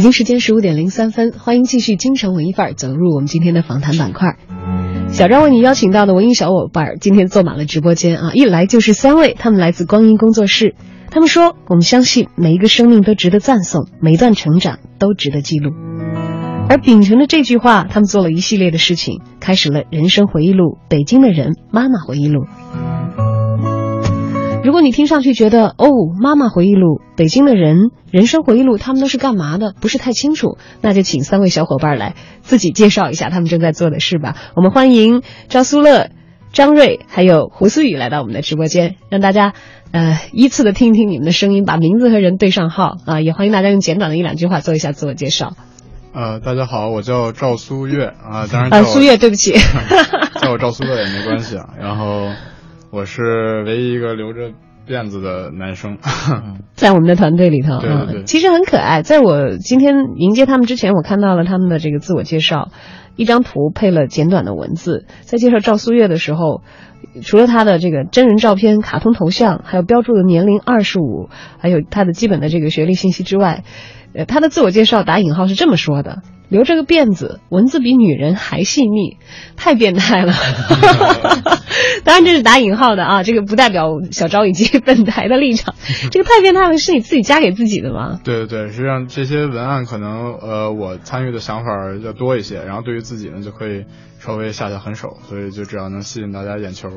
北京时间十五点零三分，欢迎继续京城文艺范儿走入我们今天的访谈板块。小张为你邀请到的文艺小伙伴今天坐满了直播间啊，一来就是三位，他们来自光阴工作室。他们说，我们相信每一个生命都值得赞颂，每一段成长都值得记录。而秉承着这句话，他们做了一系列的事情，开始了人生回忆录《北京的人妈妈回忆录》。如果你听上去觉得哦，妈妈回忆录、北京的人、人生回忆录，他们都是干嘛的，不是太清楚，那就请三位小伙伴来自己介绍一下他们正在做的事吧。我们欢迎赵苏乐、张瑞还有胡思雨来到我们的直播间，让大家呃依次的听一听你们的声音，把名字和人对上号啊，也欢迎大家用简短的一两句话做一下自我介绍。呃，大家好，我叫赵苏月啊，当然啊，叫我苏月，对不起，叫我赵苏乐也没关系啊。然后我是唯一一个留着辫子的男生，在我们的团队里头，对对对嗯，其实很可爱。在我今天迎接他们之前，我看到了他们的这个自我介绍，一张图配了简短的文字。在介绍赵苏月的时候，除了他的这个真人照片、卡通头像，还有标注的年龄二十五，还有他的基本的这个学历信息之外，呃，他的自我介绍打引号是这么说的：留着个辫子，文字比女人还细腻，太变态了。当然这是打引号的啊，这个不代表小昭以及本台的立场。这个太变态了，是你自己加给自己的吗？对对对，实际上这些文案可能呃我参与的想法要多一些，然后对于自己呢就可以稍微下下狠手，所以就只要能吸引大家眼球，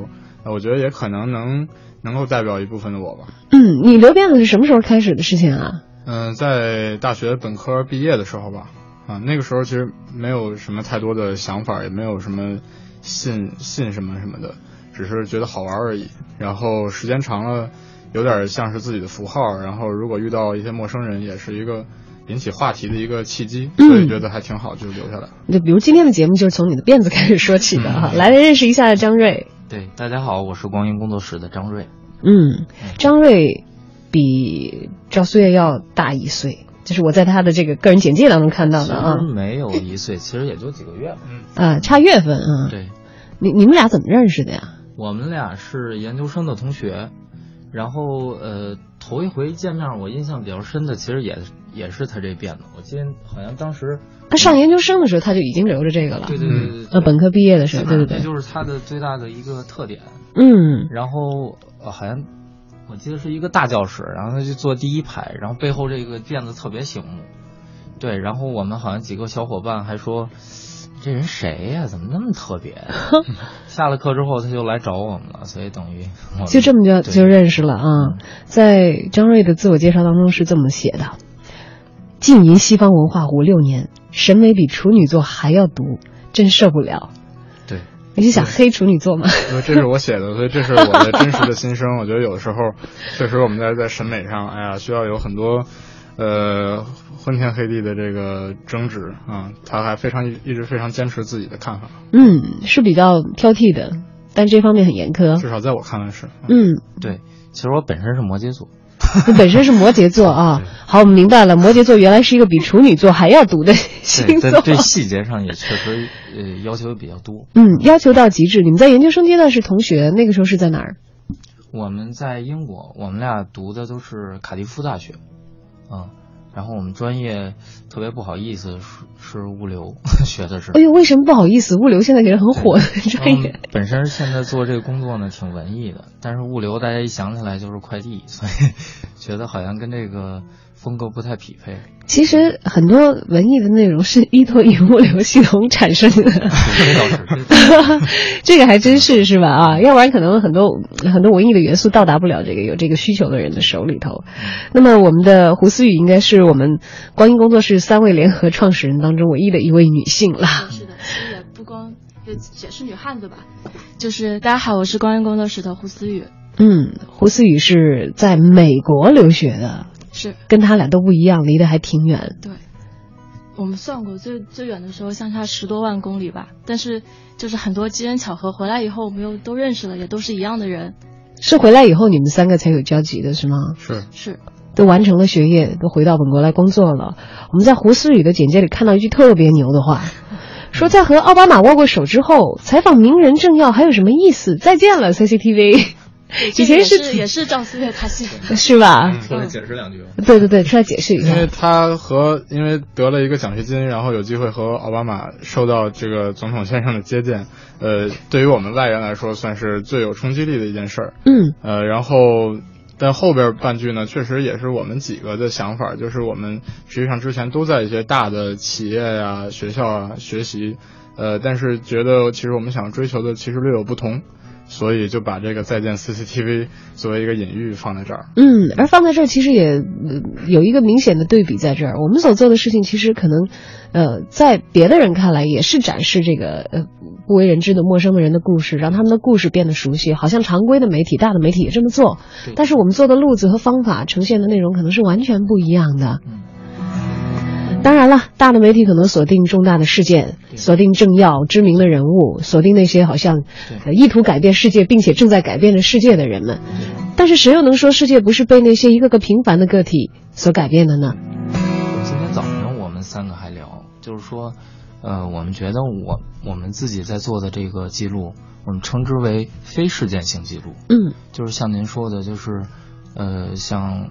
那我觉得也可能能能够代表一部分的我吧。嗯，你留辫子是什么时候开始的事情啊？嗯、在大学本科毕业的时候吧，啊，那个时候其实没有什么太多的想法，也没有什么信信什么什么的，只是觉得好玩而已。然后时间长了，有点像是自己的符号。然后如果遇到一些陌生人，也是一个引起话题的一个契机，嗯所以觉得还挺好，就留下来。就比如今天的节目就是从你的辫子开始说起的哈。来，认识一下张瑞。对，大家好，我是光阴工作室的张瑞。嗯，张瑞比赵苏月要大一岁，这是我在他的这个个人简介当中看到的啊没有一岁，其实也就几个月嗯。啊，差月份啊。对，你你们俩怎么认识的呀？我们俩是研究生的同学，然后呃，头一回见面，我印象比较深的，其实也也是他这辫子。我记得好像当时他上研究生的时候他就已经留着这个了。对对对对对，呃，本科毕业的时候，对对对。就是他的最大的一个特点。嗯然后呃，好像我记得是一个大教室，然后他就坐第一排，然后背后这个垫子特别醒目。对，然后我们好像几个小伙伴还说，这人谁呀、怎么那么特别？下了课之后他就来找我们了，所以等于就这么就就认识了啊。在张瑞的自我介绍当中是这么写的：浸淫西方文化五六年，审美比处女座还要毒，真受不了。对，你是想黑处女座吗？因 为这是我写的，所以这是我的真实的心声。我觉得有的时候，确实我们在在审美上，哎呀，需要有很多，呃，昏天黑地的这个争执啊。他还非常一直非常坚持自己的看法，嗯，是比较挑剔的，但这方面很严苛。至少在我看来是。嗯，对，其实我本身是摩羯座，你 本身是摩羯座啊。好，我们明白了，摩羯座原来是一个比处女座还要毒的，星座。在对细节上也确实呃要求比较多。嗯，要求到极致。你们在研究生阶段是同学，那个时候是在哪儿？我们在英国，我们俩读的都是卡迪夫大学，嗯，然后我们专业特别不好意思是是物流，学的是。哎呦，为什么不好意思？物流现在也是很火的 专业。嗯本身现在做这个工作呢挺文艺的，但是物流大家一想起来就是快递，所以 觉得好像跟这个风格不太匹配。其实很多文艺的内容是依托于物流系统产生的，这个还真是是吧？啊，要不然可能很多很多文艺的元素到达不了这个有这个需求的人的手里头。那么我们的胡思雨应该是我们光阴工作室三位联合创始人当中唯一的一位女性了。是的，是的，不光也也是女汉子吧。就是大家好，我是光阴工作室的胡思雨。嗯，胡思雨是在美国留学的，是跟他俩都不一样，离得还挺远。对，我们算过最最远的时候相差十多万公里吧，但是就是很多机缘巧合，回来以后我们又都认识了，也都是一样的人。是回来以后你们三个才有交集的是吗？是是，都完成了学业，都回到本国来工作了。我们在胡思雨的简介里看到一句特别牛的话，说在和奥巴马握过手之后，采访名人政要还有什么意思？再见了 CCTV。以前是也是赵思悦他写的，是吧？出来解释两句。对对对，出来解释一下。因为他和因为得了一个奖学金，然后有机会和奥巴马受到这个总统先生的接见，呃，对于我们外人来说，算是最有冲击力的一件事儿。嗯。呃，然后但后边半句呢，确实也是我们几个的想法，就是我们实际上之前都在一些大的企业呀、学校啊学习，呃，但是觉得其实我们想追求的其实略有不同。所以就把这个再见 CCTV 作为一个隐喻放在这儿。嗯，而放在这儿其实也有一个明显的对比在这儿。我们所做的事情其实可能，呃，在别的人看来也是展示这个呃不为人知的陌生的人的故事，让他们的故事变得熟悉。好像常规的媒体、大的媒体也这么做，但是我们做的路子和方法呈现的内容可能是完全不一样的。嗯。当然了，大的媒体可能锁定重大的事件，锁定政要、知名的人物，锁定那些好像意图改变世界并且正在改变着世界的人们。但是谁又能说世界不是被那些一个个平凡的个体所改变的呢？今天早上我们三个还聊，就是说，呃，我们觉得我我们自己在做的这个记录，我们称之为非事件性记录。嗯，就是像您说的，就是呃，像。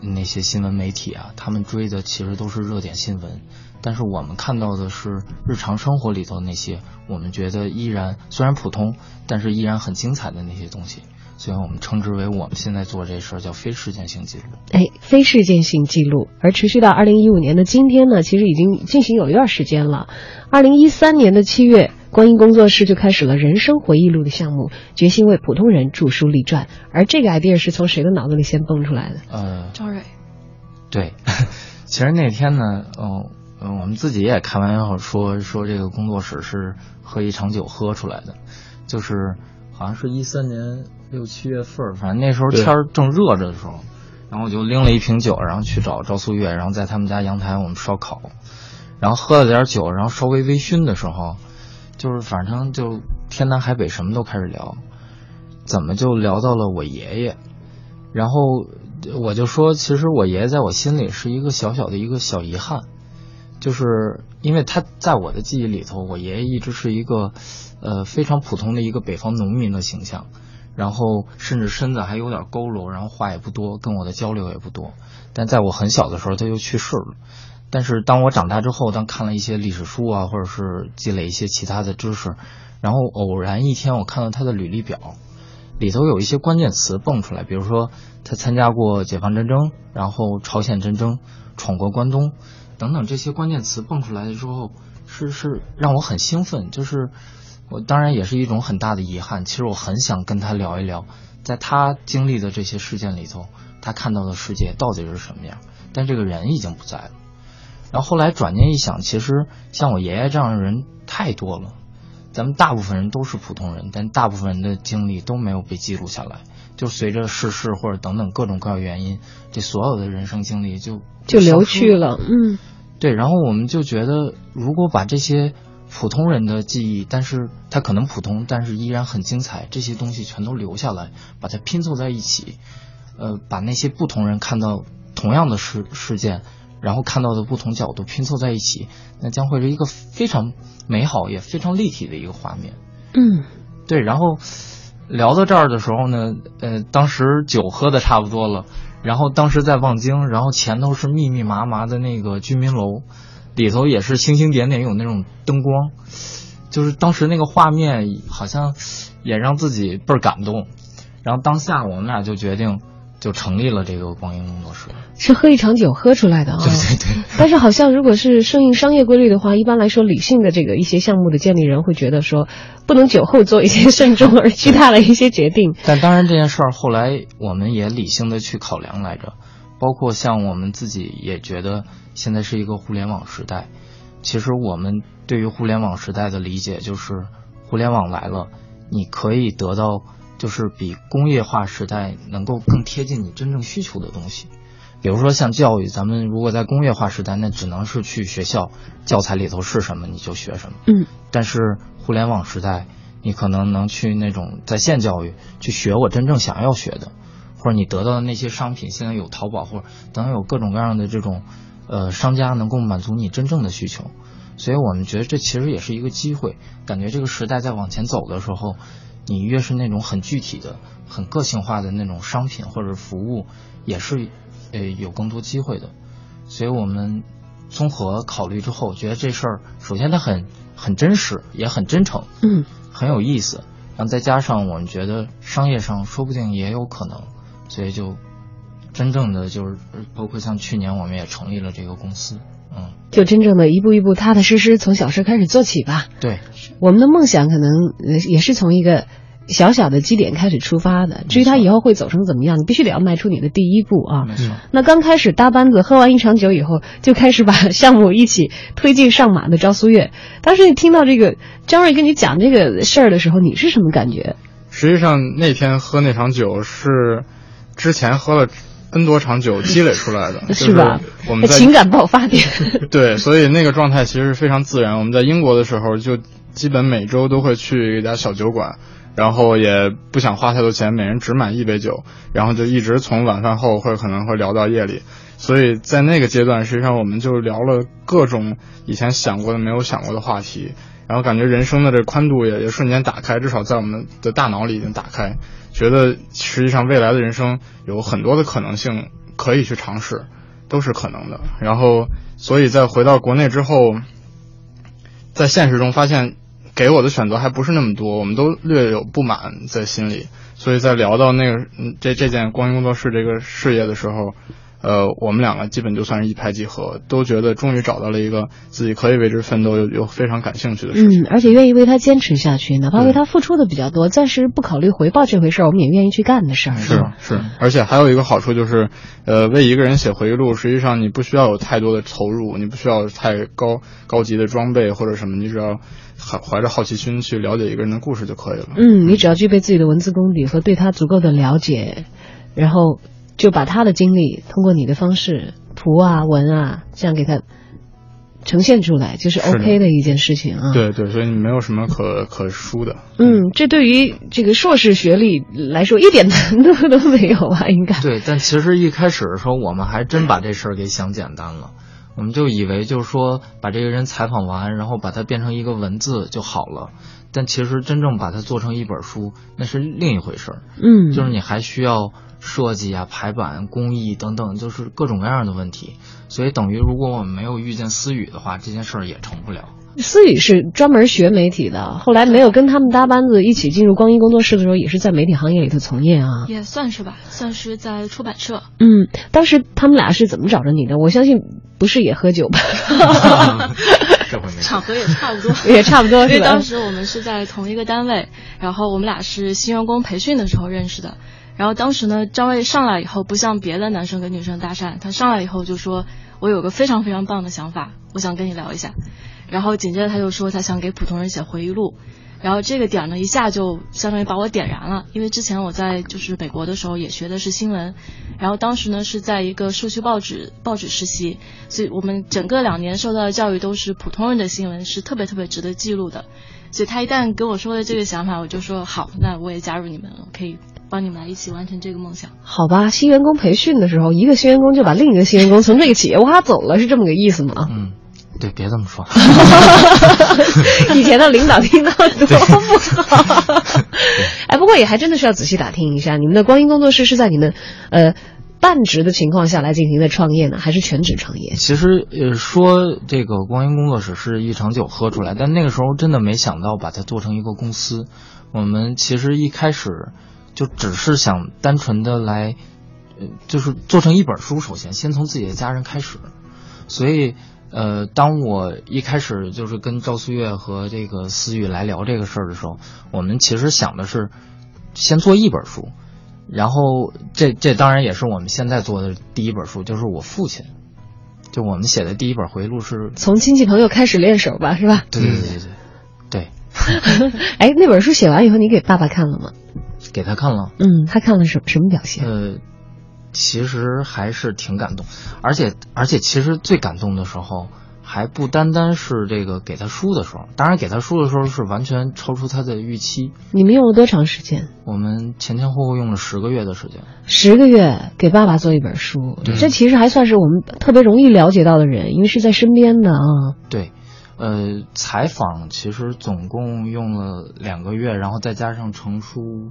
那些新闻媒体啊，他们追的其实都是热点新闻，但是我们看到的是日常生活里头那些我们觉得依然虽然普通，但是依然很精彩的那些东西，所以我们称之为我们现在做这事儿叫非事件性记录。哎，非事件性记录，而持续到二零一五年的今天呢，其实已经进行有一段时间了。二零一三年的七月。光阴工作室就开始了人生回忆录的项目，决心为普通人著书立传。而这个 idea 是从谁的脑子里先蹦出来的？呃，赵蕊。对，其实那天呢，嗯嗯，我们自己也开玩笑说说这个工作室是喝一场酒喝出来的，就是好像是一三年六七月份，反正那时候天儿正热着的时候，然后我就拎了一瓶酒，然后去找赵素月，然后在他们家阳台我们烧烤，然后喝了点酒，然后稍微微醺的时候。就是反正就天南海北什么都开始聊，怎么就聊到了我爷爷？然后我就说，其实我爷爷在我心里是一个小小的一个小遗憾，就是因为他在我的记忆里头，我爷爷一直是一个呃非常普通的一个北方农民的形象，然后甚至身子还有点佝偻，然后话也不多，跟我的交流也不多。但在我很小的时候，他就去世了。但是当我长大之后，当看了一些历史书啊，或者是积累一些其他的知识，然后偶然一天我看到他的履历表，里头有一些关键词蹦出来，比如说他参加过解放战争，然后朝鲜战争，闯过关东，等等这些关键词蹦出来的时候，是是让我很兴奋，就是我当然也是一种很大的遗憾。其实我很想跟他聊一聊，在他经历的这些事件里头，他看到的世界到底是什么样，但这个人已经不在了。然后后来转念一想，其实像我爷爷这样的人太多了，咱们大部分人都是普通人，但大部分人的经历都没有被记录下来，就随着逝世或者等等各种各样原因，这所有的人生经历就就流去了。嗯，对。然后我们就觉得，如果把这些普通人的记忆，但是他可能普通，但是依然很精彩，这些东西全都留下来，把它拼凑在一起，呃，把那些不同人看到同样的事事件。然后看到的不同角度拼凑在一起，那将会是一个非常美好也非常立体的一个画面。嗯，对。然后聊到这儿的时候呢，呃，当时酒喝的差不多了，然后当时在望京，然后前头是密密麻麻的那个居民楼，里头也是星星点点有那种灯光，就是当时那个画面好像也让自己倍儿感动。然后当下我们俩就决定。就成立了这个光阴工作室，是喝一场酒喝出来的啊。对对对。但是好像如果是顺应商业规律的话，一般来说，理性的这个一些项目的建立人会觉得说，不能酒后做一些慎重而巨大的一些决定。但当然这件事儿后来我们也理性的去考量来着，包括像我们自己也觉得现在是一个互联网时代，其实我们对于互联网时代的理解就是互联网来了，你可以得到就是比工业化时代能够更贴近你真正需求的东西。比如说像教育，咱们如果在工业化时代，那只能是去学校教材里头是什么你就学什么。嗯，但是互联网时代，你可能能去那种在线教育去学我真正想要学的，或者你得到的那些商品，现在有淘宝或者等等有各种各样的这种呃商家能够满足你真正的需求。所以我们觉得这其实也是一个机会，感觉这个时代在往前走的时候，你越是那种很具体的、很个性化的那种商品或者服务，也是呃有更多机会的。所以我们综合考虑之后，觉得这事儿首先它很很真实，也很真诚，嗯，很有意思。然后再加上我们觉得商业上说不定也有可能，所以就真正的就是包括像去年我们也成立了这个公司，嗯，就真正的一步一步踏踏实实从小事开始做起吧。对，我们的梦想可能呃也是从一个小小的基点开始出发的，至于他以后会走成怎么样，你必须得要迈出你的第一步啊。没错。那刚开始搭班子，喝完一场酒以后，就开始把项目一起推进上马的赵苏月，当时你听到这个张瑞跟你讲这个事儿的时候，你是什么感觉？实际上那天喝那场酒是之前喝了 N 多场酒积累出来的，是吧？我们在情感爆发点。对，所以那个状态其实是非常自然。我们在英国的时候，就基本每周都会去一家小酒馆，然后也不想花太多钱，每人只买一杯酒，然后就一直从晚饭后会可能会聊到夜里。所以在那个阶段，实际上我们就聊了各种以前想过的、没有想过的话题，然后感觉人生的这宽度也也瞬间打开，至少在我们的大脑里已经打开，觉得实际上未来的人生有很多的可能性可以去尝试，都是可能的。然后，所以在回到国内之后，在现实中发现给我的选择还不是那么多，我们都略有不满在心里。所以在聊到那个这这件光阴工作室这个事业的时候。呃，我们两个基本就算是一拍即合，都觉得终于找到了一个自己可以为之奋斗又又非常感兴趣的事情。嗯，而且愿意为他坚持下去，哪怕为他付出的比较多，暂时不考虑回报这回事儿，我们也愿意去干的事儿。是是，而且还有一个好处就是，呃，为一个人写回忆录，实际上你不需要有太多的投入，你不需要太高高级的装备或者什么，你只要怀怀着好奇心去了解一个人的故事就可以了。嗯，你只要具备自己的文字功底和对他足够的了解，然后。就把他的经历通过你的方式图啊文啊这样给他呈现出来，就是 OK 的一件事情啊。对对，所以你没有什么可可输的。嗯，这对于这个硕士学历来说一点难度都没有吧？应该。对，但其实一开始的时候，我们还真把这事儿给想简单了。我们就以为就是说把这个人采访完，然后把它变成一个文字就好了。但其实真正把它做成一本书，那是另一回事儿。嗯，就是你还需要。设计啊、排版、工艺等等，就是各种各样的问题。所以等于，如果我们没有遇见思雨的话，这件事儿也成不了。思雨是专门学媒体的，后来没有跟他们搭班子一起进入光阴工作室的时候，也是在媒体行业里头从业啊。也算是吧，算是在出版社。嗯，当时他们俩是怎么找着你的？我相信不是也喝酒吧？这回没场合也差不多，也差不多。因为当时我们是在同一个单位，然后我们俩是新员工培训的时候认识的。然后当时呢，张卫上来以后，不像别的男生跟女生搭讪，他上来以后就说：“我有个非常非常棒的想法，我想跟你聊一下。”然后紧接着他就说他想给普通人写回忆录，然后这个点呢一下就相当于把我点燃了，因为之前我在就是美国的时候也学的是新闻，然后当时呢是在一个社区报纸报纸实习，所以我们整个两年受到的教育都是普通人的新闻是特别特别值得记录的，所以他一旦跟我说了这个想法，我就说好，那我也加入你们了，可以。帮你们来一起完成这个梦想，好吧？新员工培训的时候，一个新员工就把另一个新员工从这个企业挖走了，是这么个意思吗？嗯，对，别这么说。以前的领导听到多不好。哎，不过也还真的是要仔细打听一下，你们的光阴工作室是在你们呃半职的情况下来进行的创业呢，还是全职创业？其实呃说这个光阴工作室是一场酒喝出来，但那个时候真的没想到把它做成一个公司。我们其实一开始。就只是想单纯的来，呃，就是做成一本书。首先，先从自己的家人开始。所以，呃，当我一开始就是跟赵苏月和这个思雨来聊这个事儿的时候，我们其实想的是先做一本书，然后这这当然也是我们现在做的第一本书，就是我父亲，就我们写的第一本回忆录是从亲戚朋友开始练手吧，是吧？对对对对对。哎，那本书写完以后，你给爸爸看了吗？给他看了，嗯，他看了什什么表现？呃，其实还是挺感动，而且而且其实最感动的时候，还不单单是这个给他书的时候，当然给他书的时候是完全超出他的预期。你们用了多长时间？我们前前后后用了十个月的时间。十个月给爸爸做一本书，这其实还算是我们特别容易了解到的人，因为是在身边的啊。对，呃，采访其实总共用了两个月，然后再加上成书，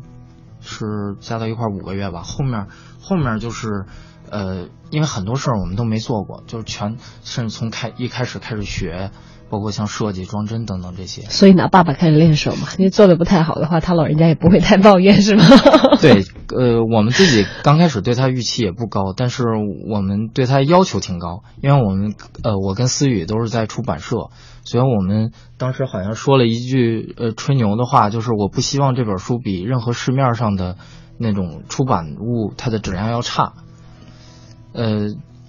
是加到一块儿五个月吧。后面后面就是，呃，因为很多事儿我们都没做过，就是全甚至从开一开始开始学，包括像设计、装帧等等这些。所以拿，爸爸开始练手嘛，因为做的不太好的话，他老人家也不会太抱怨，是吗？对，呃，我们自己刚开始对他预期也不高，但是我们对他要求挺高，因为我们呃，我跟思雨都是在出版社，所以我们当时好像说了一句呃吹牛的话，就是我不希望这本书比任何市面上的那种出版物它的质量要差。呃，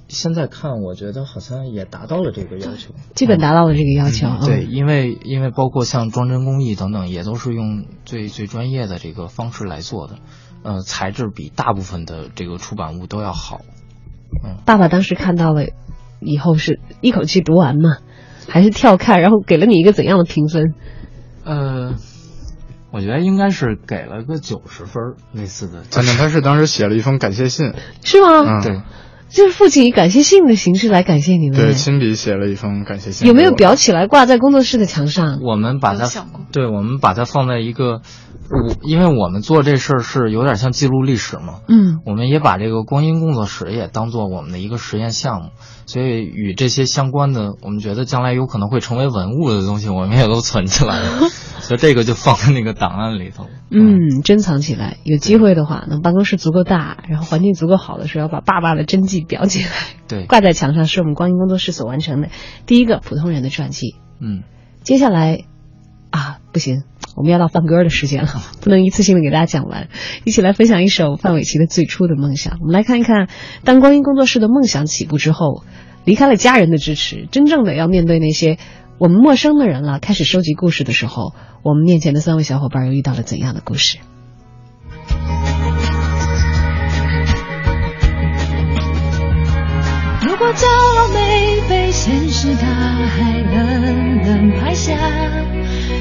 现在看我觉得好像也达到了这个要求。基本达到了这个要求。嗯对，因为因为包括像装帧工艺等等，也都是用最最专业的这个方式来做的，呃，材质比大部分的这个出版物都要好。嗯，爸爸当时看到了以后是一口气读完吗？还是跳看，然后给了你一个怎样的评分？呃，我觉得应该是给了个九十分儿类似的。反正，他是当时写了一封感谢信，是吗？嗯，对，就是父亲以感谢信的形式来感谢你们。对，亲笔写了一封感谢信。有没有裱起来挂在工作室的墙上？我们把它对，我们把它放在一个，我因为我们做这事儿是有点像记录历史嘛，嗯，我们也把这个光阴工作室也当做我们的一个实验项目，所以与这些相关的，我们觉得将来有可能会成为文物的东西，我们也都存起来了，所以这个就放在那个档案里头。嗯，珍藏起来。有机会的话，那办公室足够大，然后环境足够好的时候，要把爸爸的真迹裱起来，对，挂在墙上，是我们光阴工作室所完成的第一个普通人的传记。嗯，接下来啊，不行，我们要到放歌的时间了，不能一次性的给大家讲完，一起来分享一首范玮琪的《最初的梦想》。我们来看一看，当光阴工作室的梦想起步之后，离开了家人的支持，真正的要面对那些我们陌生的人了，开始收集故事的时候，我们面前的三位小伙伴又遇到了怎样的故事？如果骄傲没被现实大海冷冷拍下，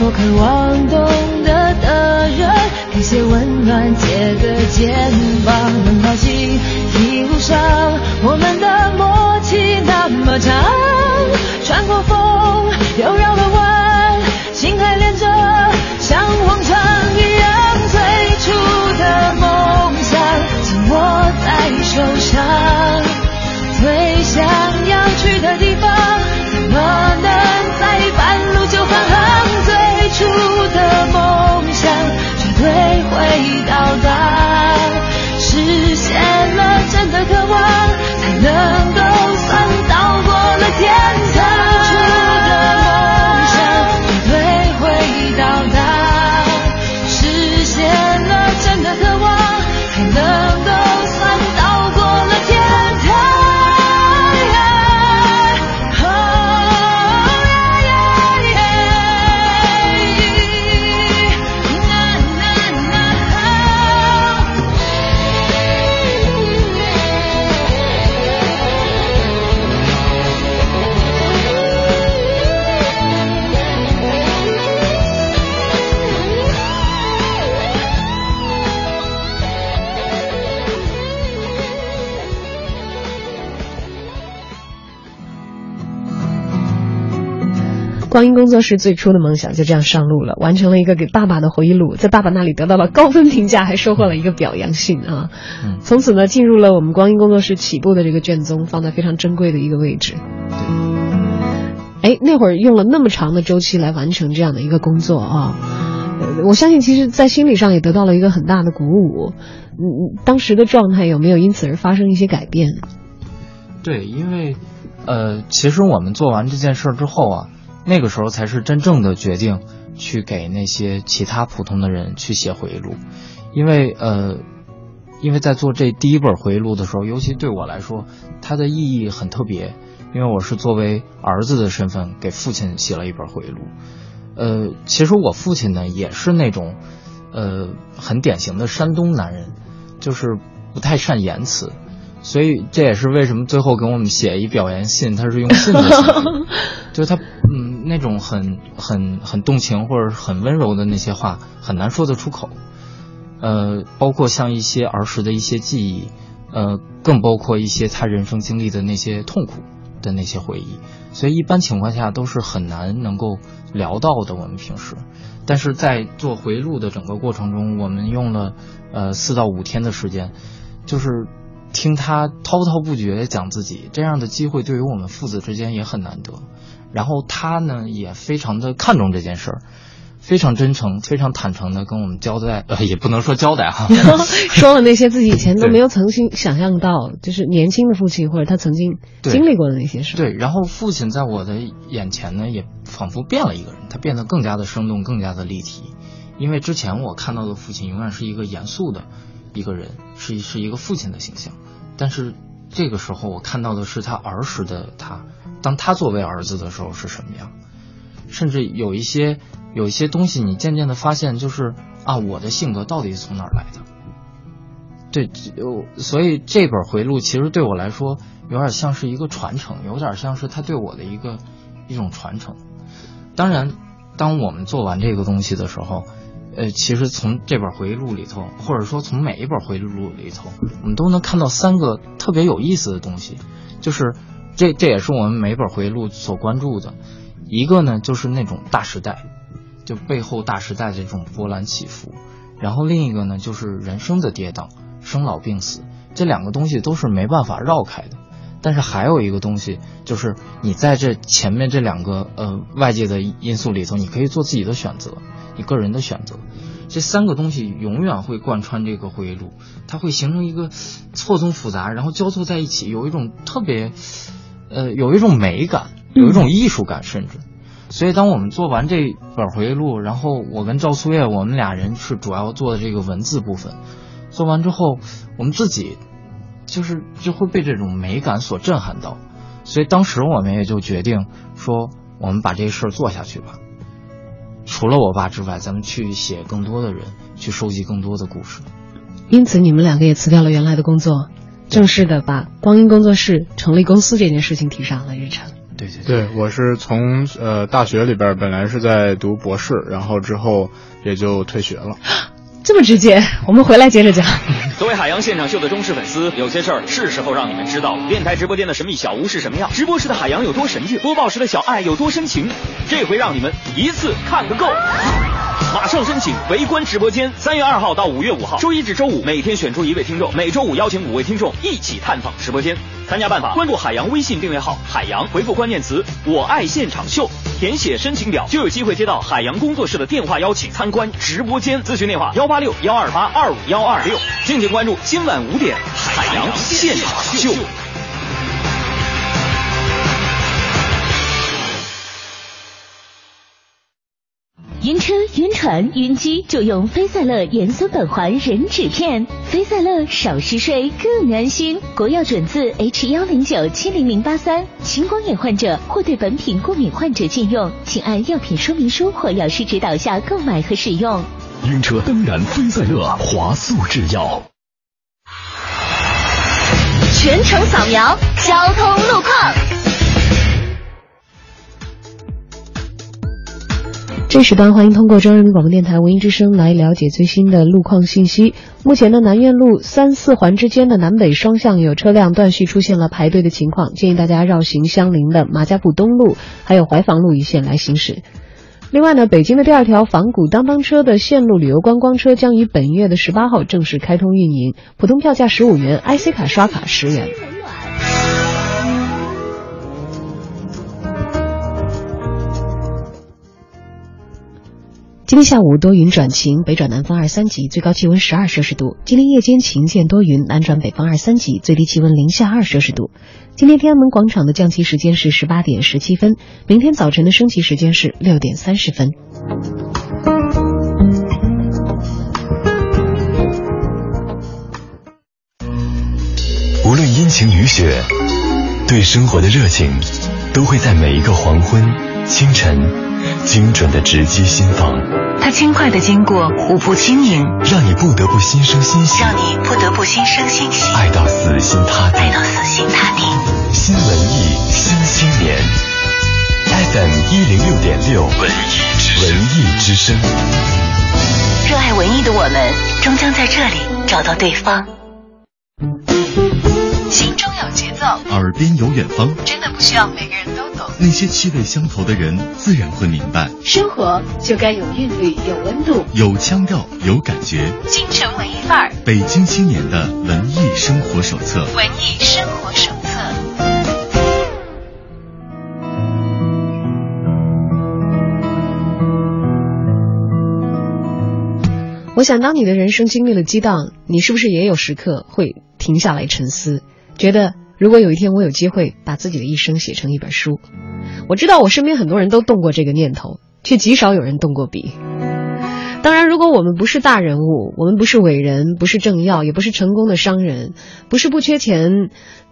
多渴望懂得的人给些温暖，借个肩膀，能靠近。一路上我们的默契那么长，穿过风又绕了弯，心还连着，像往常一样，最初的梦想紧握在手上，最想要去的地方，怎么出的梦想绝对会到达，实现了真的渴望，才能光阴工作室最初的梦想就这样上路了，完成了一个给爸爸的回忆录，在爸爸那里得到了高分评价，还收获了一个表扬信啊。嗯从此呢，进入了我们光阴工作室起步的这个卷宗，放在非常珍贵的一个位置。哎，那会儿用了那么长的周期来完成这样的一个工作啊，呃我相信其实，在心理上也得到了一个很大的鼓舞。嗯，当时的状态有没有因此而发生一些改变？对，因为呃，其实我们做完这件事儿之后啊，那个时候才是真正的决定去给那些其他普通的人去写回忆录，因为呃，因为在做这第一本回忆录的时候，尤其对我来说，它的意义很特别，因为我是作为儿子的身份给父亲写了一本回忆录。呃，其实我父亲呢也是那种呃很典型的山东男人，就是不太善言辞。所以这也是为什么最后给我们写一表扬信，他是用信的形式，就是他嗯那种很很很动情或者很温柔的那些话很难说得出口，呃，包括像一些儿时的一些记忆，呃，更包括一些他人生经历的那些痛苦的那些回忆，所以一般情况下都是很难能够聊到的。我们平时，但是在做回忆录的整个过程中，我们用了呃四到五天的时间，就是。听他滔滔不绝讲自己，这样的机会对于我们父子之间也很难得。然后他呢也非常的看重这件事儿，非常真诚、非常坦诚的跟我们交代，呃，也不能说交代哈，说了那些自己以前都没有曾经想象到，就是年轻的父亲或者他曾经经历过的那些事。对，然后父亲在我的眼前呢，也仿佛变了一个人，他变得更加的生动，更加的立体。因为之前我看到的父亲永远是一个严肃的。一个人是是一个父亲的形象，但是这个时候我看到的是他儿时的他，当他作为儿子的时候是什么样，甚至有一些有一些东西，你渐渐的发现，就是啊，我的性格到底是从哪儿来的？对，所以这本回录其实对我来说有点像是一个传承，有点像是他对我的一个一种传承。当然，当我们做完这个东西的时候。呃，其实从这本回忆录里头，或者说从每一本回忆录里头，我们都能看到三个特别有意思的东西，就是这这也是我们每本回忆录所关注的。一个呢，就是那种大时代，就背后大时代的这种波澜起伏；然后另一个呢，就是人生的跌宕，生老病死，这两个东西都是没办法绕开的。但是还有一个东西，就是你在这前面这两个呃外界的因素里头，你可以做自己的选择，你个人的选择。这三个东西永远会贯穿这个回忆录，它会形成一个错综复杂，然后交错在一起，有一种特别，呃，有一种美感，有一种艺术感，甚至。所以，当我们做完这本回忆录，然后我跟赵苏月，我们俩人是主要做的这个文字部分。做完之后，我们自己就是就会被这种美感所震撼到。所以当时我们也就决定说，我们把这事儿做下去吧。除了我爸之外，咱们去写更多的人，去收集更多的故事。因此，你们两个也辞掉了原来的工作，正式的把光阴工作室成立公司这件事情提上了日程。对对对，对我是从呃大学里边本来是在读博士，然后之后也就退学了。这么直接，我们回来接着讲。作为海洋现场秀的忠实粉丝，有些事儿是时候让你们知道电台直播间的神秘小屋是什么样，直播时的海洋有多神秘，播报时的小爱有多深情。这回让你们一次看个够。马上申请围观直播间，三月二号到五月五号，周一至周五每天选出一位听众，每周五邀请五位听众一起探访直播间。参加办法：关注海洋微信订阅号“海洋”，回复关键词“我爱现场秀”，填写申请表，就有机会接到海洋工作室的电话邀请参观直播间。咨询电话：幺八六幺二八二五幺二六。敬请关注今晚五点海洋现场秀。晕车、晕船、晕机就用菲赛乐盐酸苯环壬酯片，菲赛乐少嗜睡更安心。国药准字 H 幺零九七零零八三，青光眼患者或对本品过敏患者禁用，请按药品说明书或药师指导下购买和使用。晕车当然菲赛乐华素制药。全程扫描交通路况。这时段欢迎通过中央人民广播电台文艺之声来了解最新的路况信息。目前呢，南苑路三四环之间的南北双向有车辆断续出现了排队的情况，建议大家绕行相邻的马家堡东路还有怀房路一线来行驶。另外呢，北京的第二条仿古当当车的线路旅游观光车将于本月的十八号正式开通运营，普通票价十五元，IC 卡刷卡十元。今天下午多云转晴，北转南风二三级，最高气温十二摄氏度。今天夜间晴见多云，南转北风二三级，最低气温零下二摄氏度。今天天安门广场的降旗时间是十八点十七分，明天早晨的升旗时间是六点三十分。无论阴晴雨雪，对生活的热情都会在每一个黄昏、清晨，精准的直击心房。它轻快的经过，舞步轻盈，让你不得不心生欣喜，让你不得不心生欣喜，爱到死心塌地，爱到死心塌地。新文艺新青年，FM 一零六点六，文艺之文艺之声。热爱文艺的我们，终将在这里找到对方。心中有节奏，耳边有远方，真的不需要每个人都懂。那些气味相投的人，自然会明白。生活就该有韵律，有温度，有腔调，有感觉。京城文艺范儿，北京青年的文艺生活手册。文艺生活手册。我想，当你的人生经历了激荡，你是不是也有时刻会停下来沉思，觉得如果有一天我有机会把自己的一生写成一本书？我知道我身边很多人都动过这个念头，却极少有人动过笔。当然，如果我们不是大人物，我们不是伟人，不是政要，也不是成功的商人，不是不缺钱，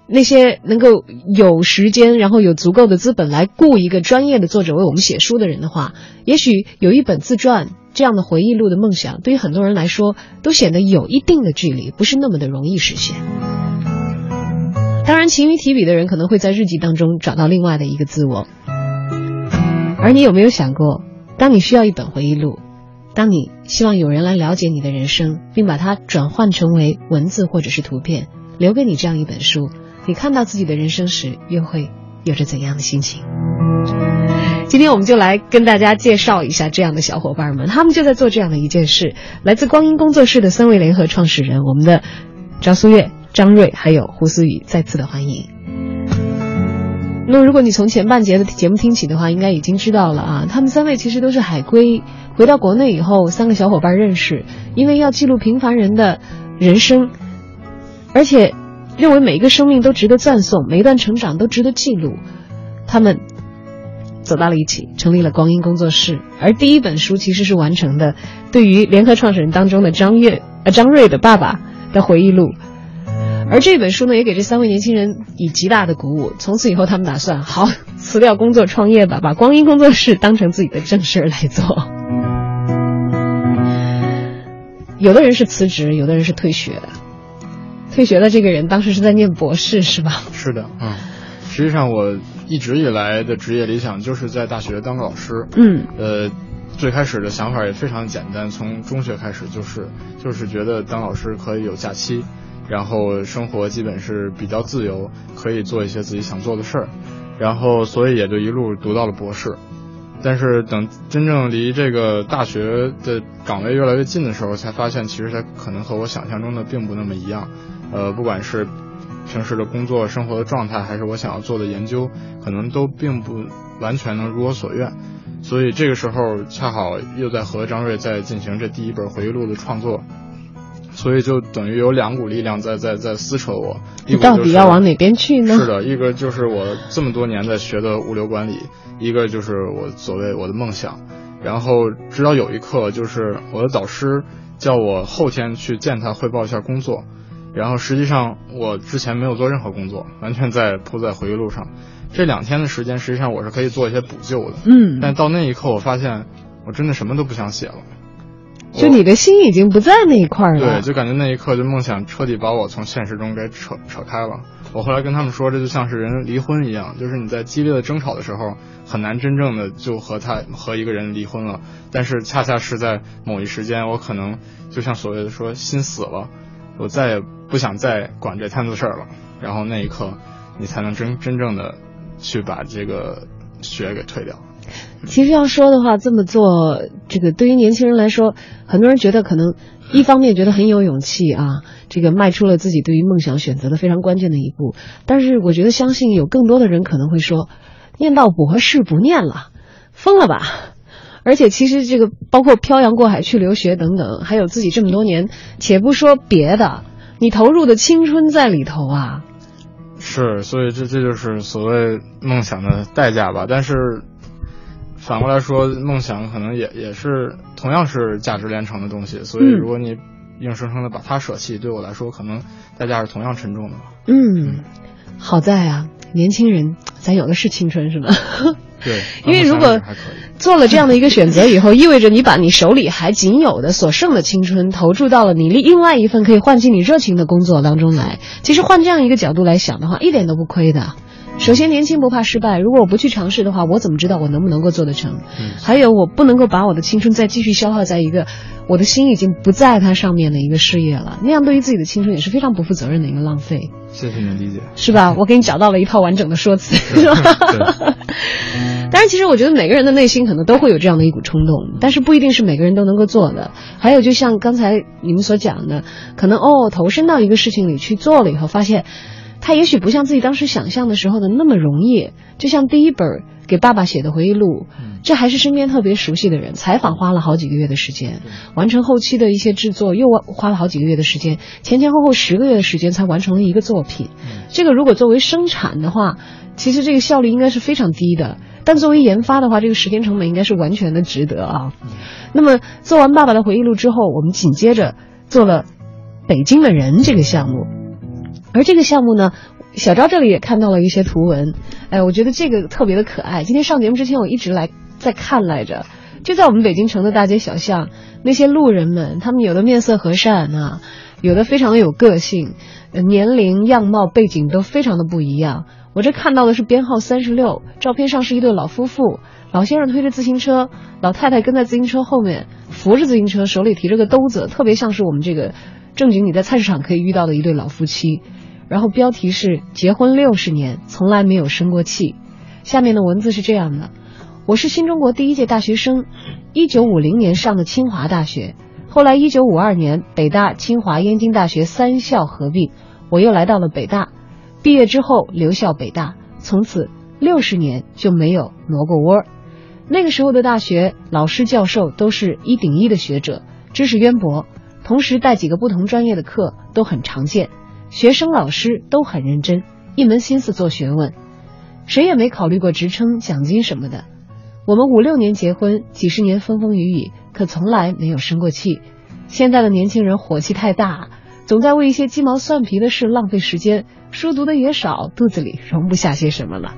那些能够有时间，然后有足够的资本来雇一个专业的作者为我们写书的人的话，也许有一本自传这样的回忆录的梦想，对于很多人来说都显得有一定的距离，不是那么的容易实现。当然，勤于提笔的人可能会在日记当中找到另外的一个自我。而你有没有想过，当你需要一本回忆录？当你希望有人来了解你的人生，并把它转换成为文字或者是图片，留给你这样一本书，你看到自己的人生时，又会有着怎样的心情？今天我们就来跟大家介绍一下这样的小伙伴们，他们就在做这样的一件事。来自光阴工作室的三位联合创始人，我们的张苏月、张瑞还有胡思雨，再次的欢迎。那如果你从前半节的节目听起的话，应该已经知道了啊。他们三位其实都是海归，回到国内以后，三个小伙伴认识，因为要记录平凡人的人生，而且认为每一个生命都值得赞颂，每一段成长都值得记录，他们走到了一起，成立了光阴工作室。而第一本书其实是完成的，对于联合创始人当中的张悦呃张瑞的爸爸的回忆录。而这本书呢，也给这三位年轻人以极大的鼓舞。从此以后，他们打算好 辞掉工作创业吧，把光阴工作室当成自己的正事儿来做。有的人是辞职，有的人是退学。退学的这个人当时是在念博士，是吧？是的，嗯。实际上，我一直以来的职业理想就是在大学当个老师。嗯。呃，最开始的想法也非常简单，从中学开始就是就是觉得当老师可以有假期。然后生活基本是比较自由，可以做一些自己想做的事儿，然后所以也就一路读到了博士。但是等真正离这个大学的岗位越来越近的时候，才发现其实它可能和我想象中的并不那么一样。呃，不管是平时的工作生活的状态，还是我想要做的研究，可能都并不完全能如我所愿。所以这个时候恰好又在和张瑞在进行这第一本回忆录的创作。所以就等于有两股力量在在在撕扯我，你到底要往哪边去呢？是的，一个就是我这么多年在学的物流管理，一个就是我所谓我的梦想。然后直到有一刻，就是我的导师叫我后天去见他汇报一下工作，然后实际上我之前没有做任何工作，完全在扑在回忆录上。这两天的时间，实际上我是可以做一些补救的。嗯，但到那一刻，我发现我真的什么都不想写了。就你的心已经不在那一块了，对，就感觉那一刻就梦想彻底把我从现实中给扯扯开了。我后来跟他们说，这就像是人离婚一样，就是你在激烈的争吵的时候，很难真正的就和他和一个人离婚了。但是恰恰是在某一时间，我可能就像所谓的说心死了，我再也不想再管这摊子事儿了。然后那一刻，你才能真真正的去把这个血给退掉。其实要说的话，这么做，这个对于年轻人来说，很多人觉得可能一方面觉得很有勇气啊，这个迈出了自己对于梦想选择的非常关键的一步。但是我觉得，相信有更多的人可能会说，念到博士不念了，疯了吧？而且其实这个包括漂洋过海去留学等等，还有自己这么多年，且不说别的，你投入的青春在里头啊。是，所以这这就是所谓梦想的代价吧？但是。反过来说，梦想可能也也是同样是价值连城的东西，所以如果你硬生生的把它舍弃，对我来说可能代价是同样沉重的。嗯，好在啊，年轻人咱有的是青春，是吗？对，因为如果做了这样的一个选择以后，意味着你把你手里还仅有的所剩的青春投注到了你另外一份可以唤起你热情的工作当中来。其实换这样一个角度来想的话，一点都不亏的。首先，年轻不怕失败。如果我不去尝试的话，我怎么知道我能不能够做得成？还有，我不能够把我的青春再继续消耗在一个我的心已经不在它上面的一个事业了。那样对于自己的青春也是非常不负责任的一个浪费。谢谢你的理解，是吧？我给你找到了一套完整的说辞，是吧？当然，其实我觉得每个人的内心可能都会有这样的一股冲动，但是不一定是每个人都能够做的。还有，就像刚才你们所讲的，可能哦，投身到一个事情里去做了以后，发现。他也许不像自己当时想象的时候的那么容易，就像第一本给爸爸写的回忆录，这还是身边特别熟悉的人。采访花了好几个月的时间，完成后期的一些制作又花了好几个月的时间，前前后后十个月的时间才完成了一个作品。这个如果作为生产的话，其实这个效率应该是非常低的，但作为研发的话，这个时间成本应该是完全的值得啊。那么做完爸爸的回忆录之后，我们紧接着做了北京的人这个项目。而这个项目呢，小昭这里也看到了一些图文，哎，我觉得这个特别的可爱。今天上节目之前，我一直来在看来着，就在我们北京城的大街小巷，那些路人们，他们有的面色和善啊，有的非常的有个性，年龄、样貌、背景都非常的不一样。我这看到的是编号三十六，照片上是一对老夫妇，老先生推着自行车，老太太跟在自行车后面扶着自行车，手里提着个兜子，特别像是我们这个正经你在菜市场可以遇到的一对老夫妻。然后标题是结婚六十年从来没有生过气，下面的文字是这样的：我是新中国第一届大学生，一九五零年上的清华大学，后来一九五二年北大、清华、燕京大学三校合并，我又来到了北大，毕业之后留校北大，从此六十年就没有挪过窝。那个时候的大学老师教授都是一顶一的学者，知识渊博，同时带几个不同专业的课都很常见。学生老师都很认真，一门心思做学问，谁也没考虑过职称、奖金什么的。我们五六年结婚，几十年风风雨雨，可从来没有生过气。现在的年轻人火气太大，总在为一些鸡毛蒜皮的事浪费时间，书读的也少，肚子里容不下些什么了。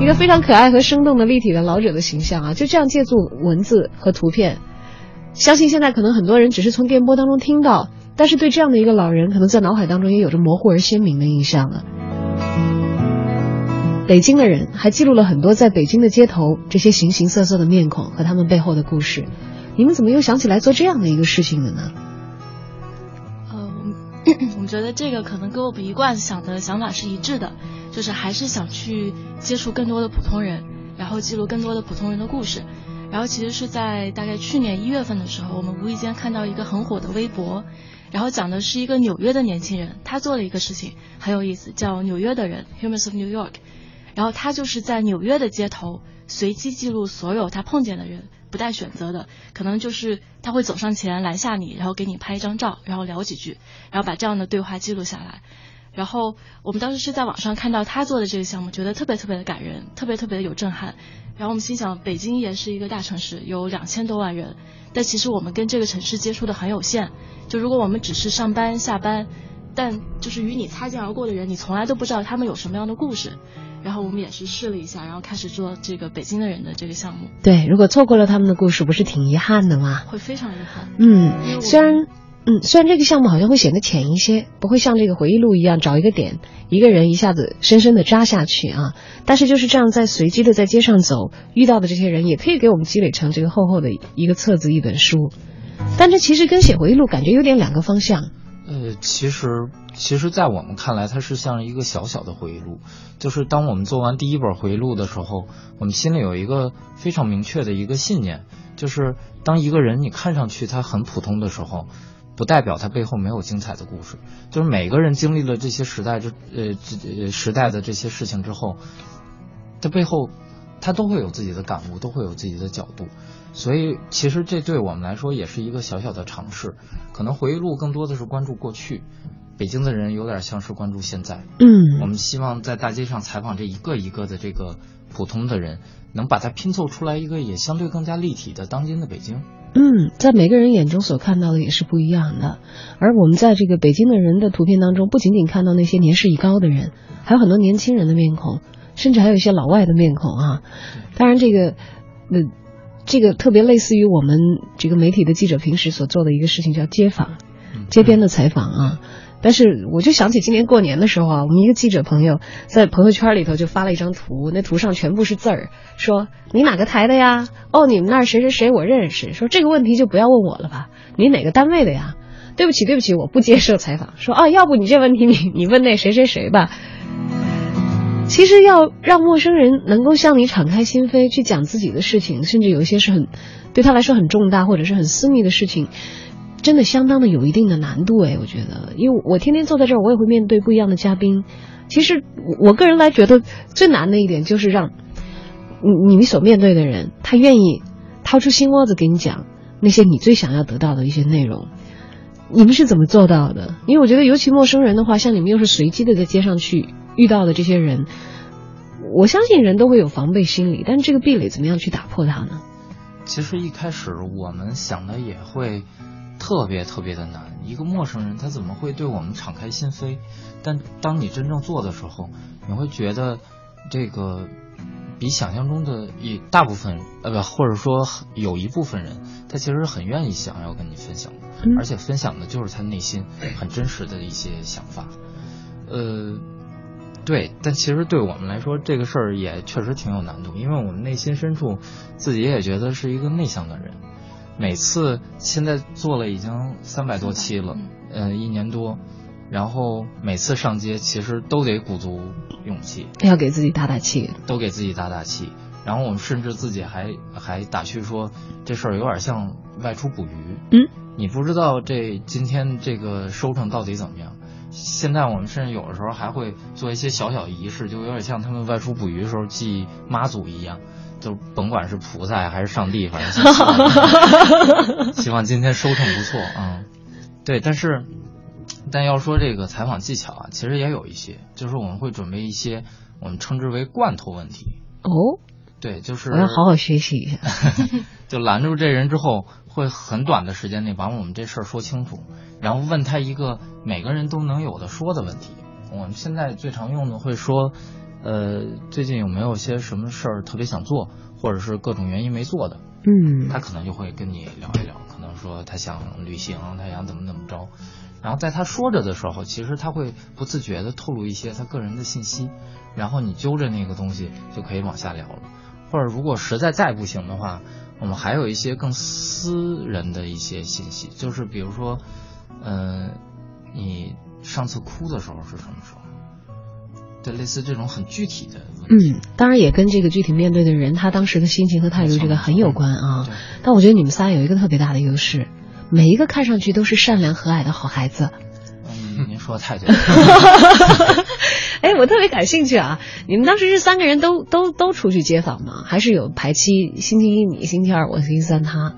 一个非常可爱和生动的立体的老者的形象啊，就这样借助文字和图片，相信现在可能很多人只是从电波当中听到，但是对这样的一个老人，可能在脑海当中也有着模糊而鲜明的印象了。北京的人还记录了很多在北京的街头这些形形色色的面孔和他们背后的故事。你们怎么又想起来做这样的一个事情了呢？呃，我觉得这个可能跟我们一贯想的想法是一致的，就是还是想去接触更多的普通人，然后记录更多的普通人的故事。然后其实是在大概去年一月份的时候，我们无意间看到一个很火的微博，然后讲的是一个纽约的年轻人，他做了一个事情很有意思，叫《纽约的人》（Humans of New York）。然后他就是在纽约的街头随机记录所有他碰见的人，不带选择的，可能就是他会走上前拦下你，然后给你拍一张照，然后聊几句，然后把这样的对话记录下来。然后我们当时是在网上看到他做的这个项目，觉得特别特别的感人，特别特别的有震撼。然后我们心想，北京也是一个大城市，有两千多万人，但其实我们跟这个城市接触的很有限。就如果我们只是上班下班，但就是与你擦肩而过的人，你从来都不知道他们有什么样的故事。然后我们也是试了一下，然后开始做这个北京的人的这个项目。对，如果错过了他们的故事，不是挺遗憾的吗？会非常遗憾。嗯，虽然，嗯，虽然这个项目好像会显得浅一些，不会像这个回忆录一样找一个点，一个人一下子深深的扎下去啊。但是就是这样，在随机的在街上走，遇到的这些人，也可以给我们积累成这个厚厚的一个册子，一本书。但这其实跟写回忆录感觉有点两个方向。呃，其实，其实，在我们看来，它是像一个小小的回忆录。就是当我们做完第一本回忆录的时候，我们心里有一个非常明确的一个信念，就是当一个人你看上去他很普通的时候，不代表他背后没有精彩的故事。就是每个人经历了这些时代这呃这时代的这些事情之后，他背后他都会有自己的感悟，都会有自己的角度。所以，其实这对我们来说也是一个小小的尝试。可能回忆录更多的是关注过去，北京的人有点像是关注现在。嗯，我们希望在大街上采访这一个一个的这个普通的人，能把它拼凑出来一个也相对更加立体的当今的北京。嗯，在每个人眼中所看到的也是不一样的。而我们在这个北京的人的图片当中，不仅仅看到那些年事已高的人，还有很多年轻人的面孔，甚至还有一些老外的面孔啊。当然，这个，呃。这个特别类似于我们这个媒体的记者平时所做的一个事情，叫街访、街边的采访啊。但是我就想起今年过年的时候啊，我们一个记者朋友在朋友圈里头就发了一张图，那图上全部是字儿，说你哪个台的呀？哦，你们那儿谁谁谁我认识。说这个问题就不要问我了吧？你哪个单位的呀？对不起，对不起，我不接受采访。说啊，要不你这问题你你问那谁谁谁吧。其实要让陌生人能够向你敞开心扉去讲自己的事情，甚至有一些是很对他来说很重大或者是很私密的事情，真的相当的有一定的难度哎，我觉得，因为我天天坐在这儿，我也会面对不一样的嘉宾。其实我个人来觉得最难的一点就是让你你所面对的人，他愿意掏出心窝子给你讲那些你最想要得到的一些内容。你们是怎么做到的？因为我觉得，尤其陌生人的话，像你们又是随机的在街上去。遇到的这些人，我相信人都会有防备心理，但这个壁垒怎么样去打破它呢？其实一开始我们想的也会特别特别的难，一个陌生人他怎么会对我们敞开心扉？但当你真正做的时候，你会觉得这个比想象中的一大部分呃不，或者说有一部分人，他其实很愿意想要跟你分享，而且分享的就是他内心很真实的一些想法，呃。对，但其实对我们来说，这个事儿也确实挺有难度，因为我们内心深处自己也觉得是一个内向的人。每次现在做了已经三百多期了，呃，一年多，然后每次上街其实都得鼓足勇气，要给自己打打气，都给自己打打气。然后我们甚至自己还还打趣说，这事儿有点像外出捕鱼，嗯，你不知道这今天这个收成到底怎么样。现在我们甚至有的时候还会做一些小小仪式，就有点像他们外出捕鱼的时候祭妈祖一样，就甭管是菩萨呀还是上帝，反正 希望希望今天收成不错啊、嗯。对，但是但要说这个采访技巧啊，其实也有一些，就是我们会准备一些我们称之为罐头问题。哦，对，就是我要好好学习一下。就拦住这人之后，会很短的时间内把我们这事儿说清楚，然后问他一个每个人都能有的说的问题。我们现在最常用的会说，呃，最近有没有些什么事儿特别想做，或者是各种原因没做的？嗯，他可能就会跟你聊一聊，可能说他想旅行，他想怎么怎么着。然后在他说着的时候，其实他会不自觉的透露一些他个人的信息，然后你揪着那个东西就可以往下聊了。或者如果实在再不行的话，我们还有一些更私人的一些信息，就是比如说，呃，你上次哭的时候是什么时候？对，类似这种很具体的。嗯，当然也跟这个具体面对的人他当时的心情和态度这个很有关啊。但我觉得你们仨有一个特别大的优势，每一个看上去都是善良和蔼的好孩子。嗯，您说的太对了。哎，我特别感兴趣啊！你们当时是三个人都都都出去街访吗？还是有排期？星期一你，星期二我，星期三他？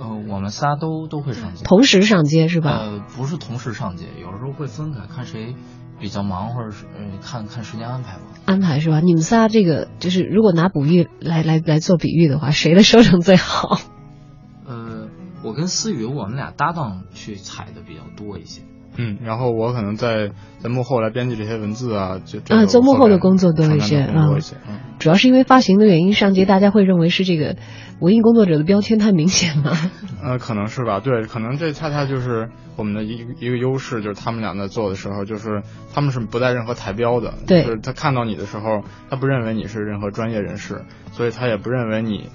呃，我们仨都都会上街，同时上街是吧？呃，不是同时上街，有时候会分开，看谁比较忙，或者是呃看看时间安排吧。安排是吧？你们仨这个就是，如果拿捕鱼来来来做比喻的话，谁的收成最好？呃，我跟思雨我们俩搭档去采的比较多一些。嗯，然后我可能在在幕后来编辑这些文字啊，就啊，做幕后的工作多一些啊。嗯，主要是因为发行的原因，上街大家会认为是这个文艺工作者的标签太明显了。呃，可能是吧，对，可能这恰恰就是我们的一一个优势，就是他们俩在做的时候，就是他们是不带任何台标的，对，就是他看到你的时候，他不认为你是任何专业人士，所以他也不认为你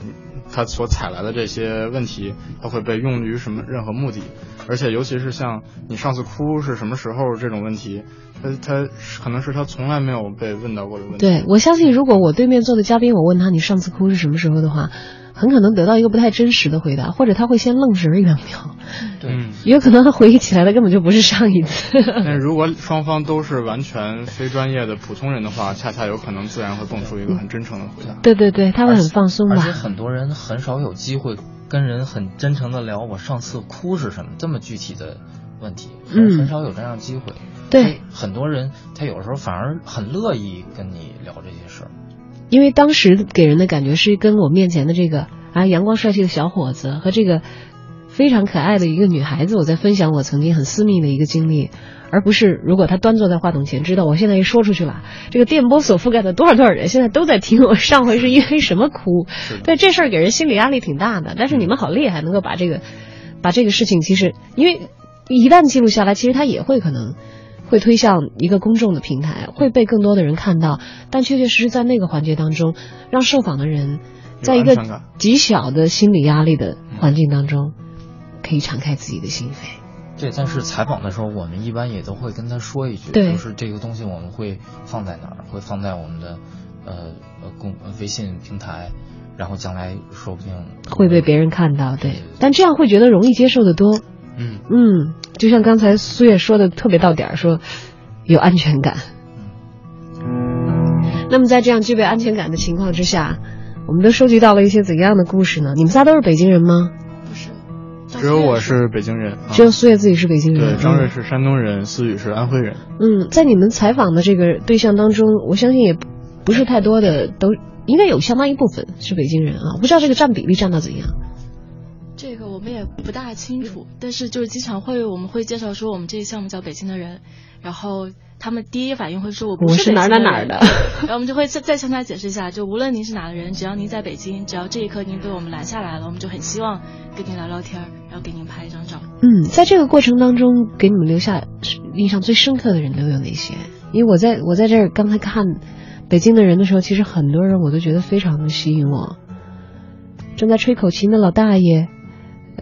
他所采来的这些问题，他会被用于什么任何目的。而且，尤其是像你上次哭是什么时候这种问题，他他可能是他从来没有被问到过的问题。对，我相信如果我对面坐的嘉宾，我问他你上次哭是什么时候的话，很可能得到一个不太真实的回答，或者他会先愣神一两秒。对，也有可能他回忆起来的根本就不是上一次。但如果双方都是完全非专业的普通人的话，恰恰有可能自然会蹦出一个很真诚的回答。对对对，他会很放松吧。而且很多人很少有机会。跟人很真诚的聊，我上次哭是什么这么具体的问题，嗯，很少有这样机会。对，很多人他有时候反而很乐意跟你聊这些事儿，因为当时给人的感觉是跟我面前的这个啊阳光帅气的小伙子和这个非常可爱的一个女孩子，我在分享我曾经很私密的一个经历。而不是，如果他端坐在话筒前，知道我现在一说出去了，这个电波所覆盖的多少多少人现在都在听我上回是因为什么哭，对这事儿给人心理压力挺大的。但是你们好厉害，能够把这个把这个事情，其实因为一旦记录下来，其实它也会可能会推向一个公众的平台，会被更多的人看到。但确确实实在那个环节当中，让受访的人在一个极小的心理压力的环境当中，可以敞开自己的心扉。对，但是采访的时候，我们一般也都会跟他说一句，就是这个东西我们会放在哪儿，会放在我们的呃呃公微信平台，然后将来说不定会被别人看到。对，但这样会觉得容易接受的多。嗯嗯，就像刚才苏叶说的特别到点儿，说有安全感。那么在这样具备安全感的情况之下，我们都收集到了一些怎样的故事呢？你们仨都是北京人吗？不是只有我是北京人，只有苏叶自己是北京人。对，张瑞是山东人，思雨是安徽人。嗯，在你们采访的这个对象当中，我相信也不是太多的，都应该有相当一部分是北京人啊。我不知道这个占比例占到怎样？这个我们也不大清楚，但是就是经常会我们会介绍说我们这个项目叫北京的人，然后。他们第一反应会说：“我不是哪哪哪儿的。”然后我们就会再再向他解释一下，就无论您是哪的人，只要您在北京，只要这一刻您被我们拦下来了，我们就很希望跟您聊聊天，然后给您拍一张照。嗯，在这个过程当中，给你们留下印象最深刻的人都有哪些？因为我在我在这儿刚才看北京的人的时候，其实很多人我都觉得非常的吸引我。正在吹口琴的老大爷，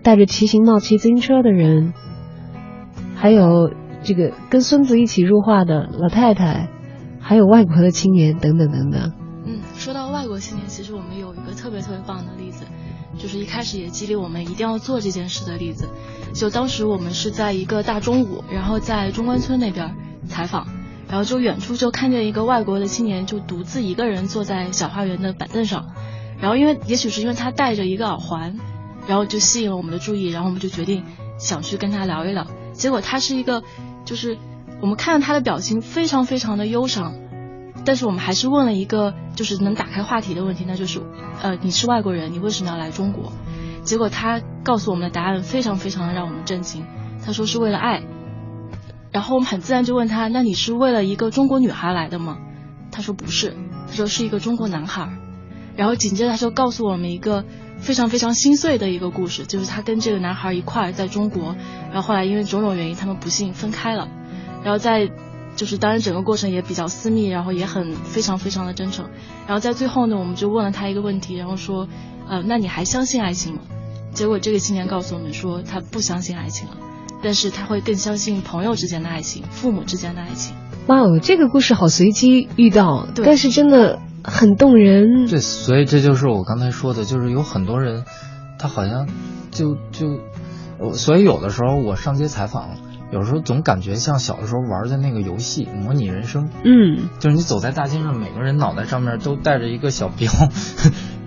带着骑行帽骑自行车的人，还有。这个跟孙子一起入画的老太太，还有外国的青年等等等等。嗯，说到外国青年，其实我们有一个特别特别棒的例子，就是一开始也激励我们一定要做这件事的例子。就当时我们是在一个大中午，然后在中关村那边采访，然后就远处就看见一个外国的青年就独自一个人坐在小花园的板凳上，然后因为也许是因为他戴着一个耳环，然后就吸引了我们的注意，然后我们就决定想去跟他聊一聊。结果他是一个，就是我们看到他的表情非常非常的忧伤，但是我们还是问了一个就是能打开话题的问题，那就是呃你是外国人，你为什么要来中国？结果他告诉我们的答案非常非常的让我们震惊，他说是为了爱。然后我们很自然就问他，那你是为了一个中国女孩来的吗？他说不是，他说是一个中国男孩。然后紧接着他就告诉我们一个非常非常心碎的一个故事，就是他跟这个男孩一块儿在中国，然后后来因为种种原因他们不幸分开了，然后在就是当然整个过程也比较私密，然后也很非常非常的真诚。然后在最后呢，我们就问了他一个问题，然后说，呃，那你还相信爱情吗？结果这个青年告诉我们说，他不相信爱情了，但是他会更相信朋友之间的爱情，父母之间的爱情。哇哦，这个故事好随机遇到，但是真的很动人。对，所以这就是我刚才说的，就是有很多人，他好像就就，所以有的时候我上街采访，有时候总感觉像小的时候玩的那个游戏《模拟人生》。嗯，就是你走在大街上，每个人脑袋上面都带着一个小标。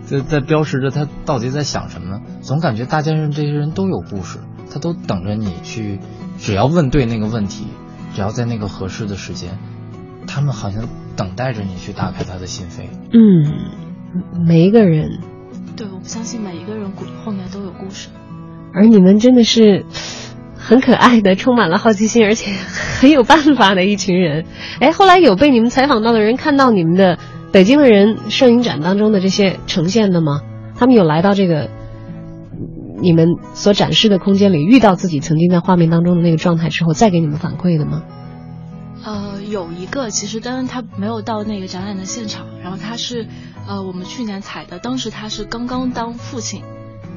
在在标识着他到底在想什么，总感觉大街上这些人都有故事，他都等着你去，只要问对那个问题，只要在那个合适的时间，他们好像等待着你去打开他的心扉。嗯，每一个人，对，我相信每一个人故后面都有故事，而你们真的是很可爱的，充满了好奇心，而且很有办法的一群人。哎，后来有被你们采访到的人看到你们的。北京的人摄影展当中的这些呈现的吗？他们有来到这个你们所展示的空间里，遇到自己曾经在画面当中的那个状态之后，再给你们反馈的吗？呃，有一个，其实当然他没有到那个展览的现场，然后他是呃我们去年采的，当时他是刚刚当父亲，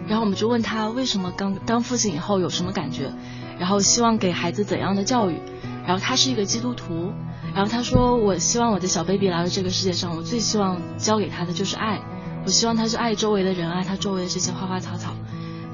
然后我们就问他为什么刚当父亲以后有什么感觉，然后希望给孩子怎样的教育，然后他是一个基督徒。然后他说：“我希望我的小 baby 来到这个世界上，我最希望教给他的就是爱。我希望他是爱周围的人，爱他周围的这些花花草草。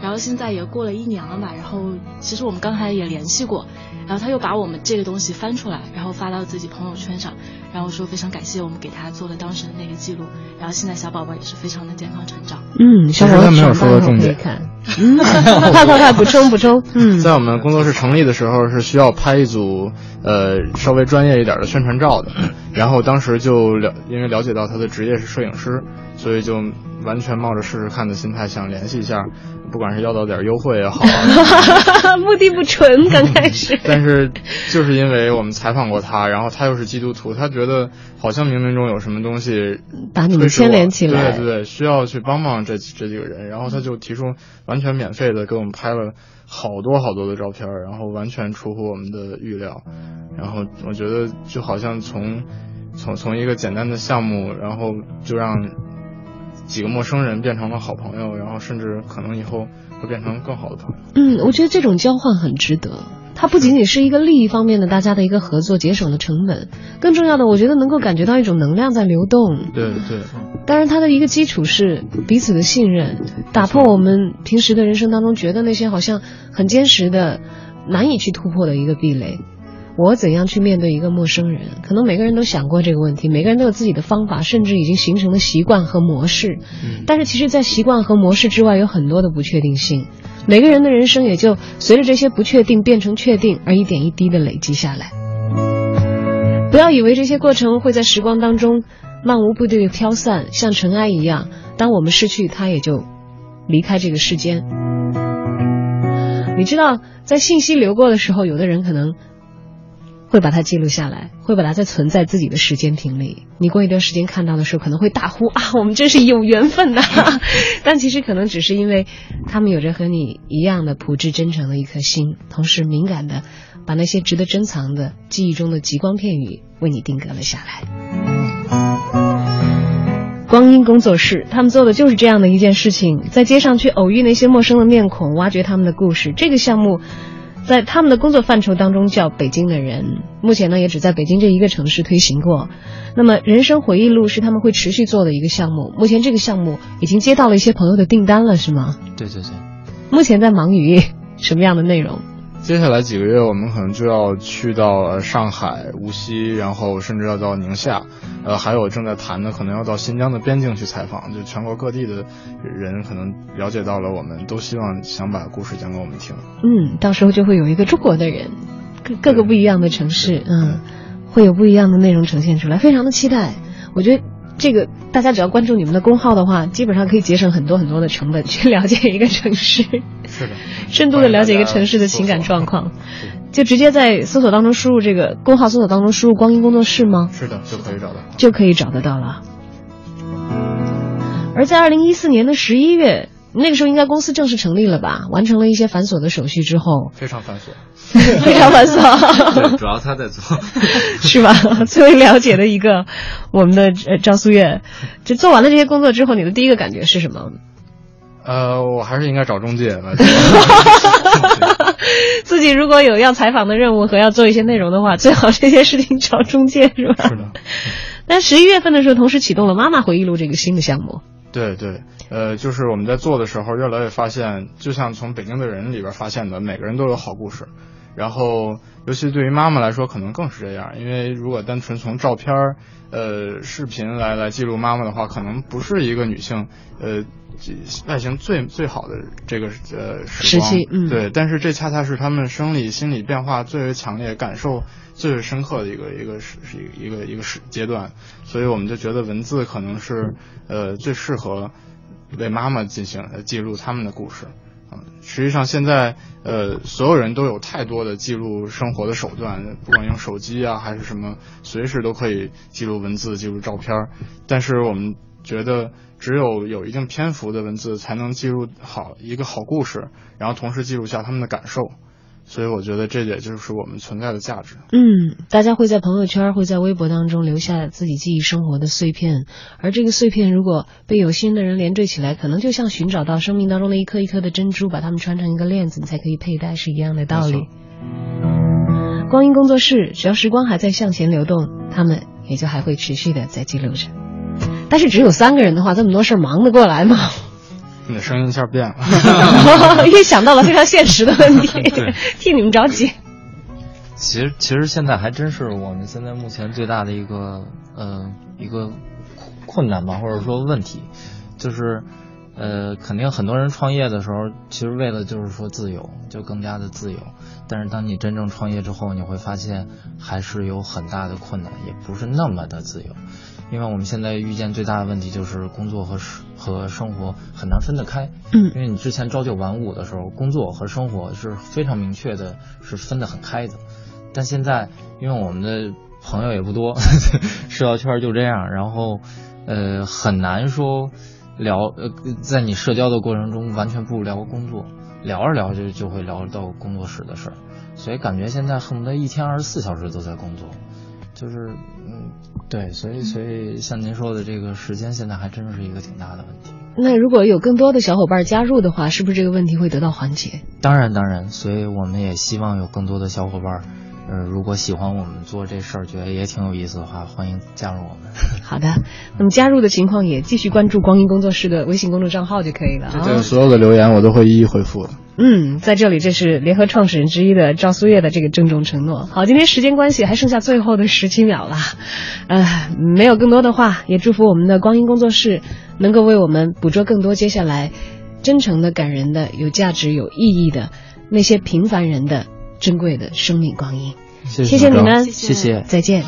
然后现在也过了一年了嘛，然后其实我们刚才也联系过，然后他又把我们这个东西翻出来，然后发到自己朋友圈上，然后说非常感谢我们给他做了当时的那个记录。然后现在小宝宝也是非常的健康成长。嗯，小宝宝没有说到重点。嗯，快快快，补充补充。嗯，在我们工作室成立的时候是需要拍一组呃稍微专业一点的宣传照的，然后当时就了，因为了解到他的职业是摄影师，所以就完全冒着试试看的心态想联系一下。不管是要到点优惠也好，目的不纯，刚开始。但是就是因为我们采访过他，然后他又是基督徒，他觉得好像冥冥中有什么东西把你们牵连起来，对对对，需要去帮帮这这几个人，然后他就提出完全免费的给我们拍了好多好多的照片，然后完全出乎我们的预料，然后我觉得就好像从从从一个简单的项目，然后就让。几个陌生人变成了好朋友，然后甚至可能以后会变成更好的朋友。嗯，我觉得这种交换很值得。它不仅仅是一个利益方面的大家的一个合作，节省了成本，更重要的，我觉得能够感觉到一种能量在流动。对对。当然，它的一个基础是彼此的信任，打破我们平时的人生当中觉得那些好像很坚实的、难以去突破的一个壁垒。我怎样去面对一个陌生人？可能每个人都想过这个问题，每个人都有自己的方法，甚至已经形成了习惯和模式。嗯，但是其实，在习惯和模式之外，有很多的不确定性。每个人的人生也就随着这些不确定变成确定，而一点一滴的累积下来。不要以为这些过程会在时光当中漫无目的的飘散，像尘埃一样。当我们失去它，也就离开这个世间。你知道，在信息流过的时候，有的人可能。会把它记录下来，会把它再存在自己的时间亭里。你过一段时间看到的时候，可能会大呼啊，我们真是有缘分呐！但其实可能只是因为他们有着和你一样的朴质真诚的一颗心，同时敏感的把那些值得珍藏的记忆中的极光片语为你定格了下来。光阴工作室，他们做的就是这样的一件事情，在街上去偶遇那些陌生的面孔，挖掘他们的故事。这个项目。在他们的工作范畴当中叫北京的人，目前呢也只在北京这一个城市推行过。那么人生回忆录是他们会持续做的一个项目，目前这个项目已经接到了一些朋友的订单了，是吗？对对对。目前在忙于什么样的内容？接下来几个月，我们可能就要去到呃上海、无锡，然后甚至要到宁夏，呃，还有正在谈的，可能要到新疆的边境去采访，就全国各地的人可能了解到了，我们都希望想把故事讲给我们听。嗯，到时候就会有一个中国的人，各各个不一样的城市，嗯，会有不一样的内容呈现出来，非常的期待。我觉得。这个大家只要关注你们的公号的话，基本上可以节省很多很多的成本去了解一个城市，是的，深度的了解一个城市的情感状况，就直接在搜索当中输入这个公号，搜索当中输入“光阴工作室”吗？是的，就可以找到，就可以找得到了。而在二零一四年的十一月。那个时候应该公司正式成立了吧？完成了一些繁琐的手续之后，非常繁琐，非常繁琐。主要他在做，是吧？最为了解的一个，我们的呃赵苏月，就做完了这些工作之后，你的第一个感觉是什么？呃，我还是应该找中介吧。自己如果有要采访的任务和要做一些内容的话，最好这些事情找中介，是吧？是的。但十一月份的时候，同时启动了《妈妈回忆录》这个新的项目。对对，呃，就是我们在做的时候，越来越发现，就像从北京的人里边发现的，每个人都有好故事。然后，尤其对于妈妈来说，可能更是这样，因为如果单纯从照片呃，视频来来记录妈妈的话，可能不是一个女性，呃，外形最最好的这个呃时期。嗯。对，但是这恰恰是他们生理心理变化最为强烈、感受最为深刻的一个一个是是一个一个时阶段，所以我们就觉得文字可能是呃最适合为妈妈进行记录他们的故事。实际上，现在呃，所有人都有太多的记录生活的手段，不管用手机啊，还是什么，随时都可以记录文字、记录照片。但是我们觉得，只有有一定篇幅的文字，才能记录好一个好故事，然后同时记录下他们的感受。所以我觉得这也就是我们存在的价值。嗯，大家会在朋友圈、会在微博当中留下自己记忆生活的碎片，而这个碎片如果被有心的人连缀起来，可能就像寻找到生命当中的一颗一颗的珍珠，把它们穿成一个链子，你才可以佩戴，是一样的道理。光阴工作室，只要时光还在向前流动，他们也就还会持续的在记录着。但是只有三个人的话，这么多事儿忙得过来吗？你的声音一下变了，又想到了非常现实的问题 替你们着急。其实，其实现在还真是我们现在目前最大的一个呃一个困难吧，或者说问题，就是呃肯定很多人创业的时候，其实为了就是说自由，就更加的自由。但是当你真正创业之后，你会发现还是有很大的困难，也不是那么的自由。因为我们现在遇见最大的问题就是工作和和生活很难分得开。嗯，因为你之前朝九晚五的时候，工作和生活是非常明确的，是分得很开的。但现在，因为我们的朋友也不多，社交圈就这样，然后呃很难说聊呃在你社交的过程中完全不聊工作，聊着聊着就会聊到工作室的事儿，所以感觉现在恨不得一天二十四小时都在工作，就是嗯。对，所以所以像您说的这个时间，现在还真是一个挺大的问题。那如果有更多的小伙伴加入的话，是不是这个问题会得到缓解？当然当然，所以我们也希望有更多的小伙伴。呃，如果喜欢我们做这事儿，觉得也挺有意思的话，欢迎加入我们。好的，那么加入的情况也继续关注光阴工作室的微信公众账号就可以了啊。对，所有的留言我都会一一回复的。嗯，在这里，这是联合创始人之一的赵苏月的这个郑重承诺。好，今天时间关系，还剩下最后的十七秒了，呃，没有更多的话，也祝福我们的光阴工作室能够为我们捕捉更多接下来真诚的、感人的、有价值、有意义的那些平凡人的。珍贵的生命光阴，谢谢你们，谢谢，再见。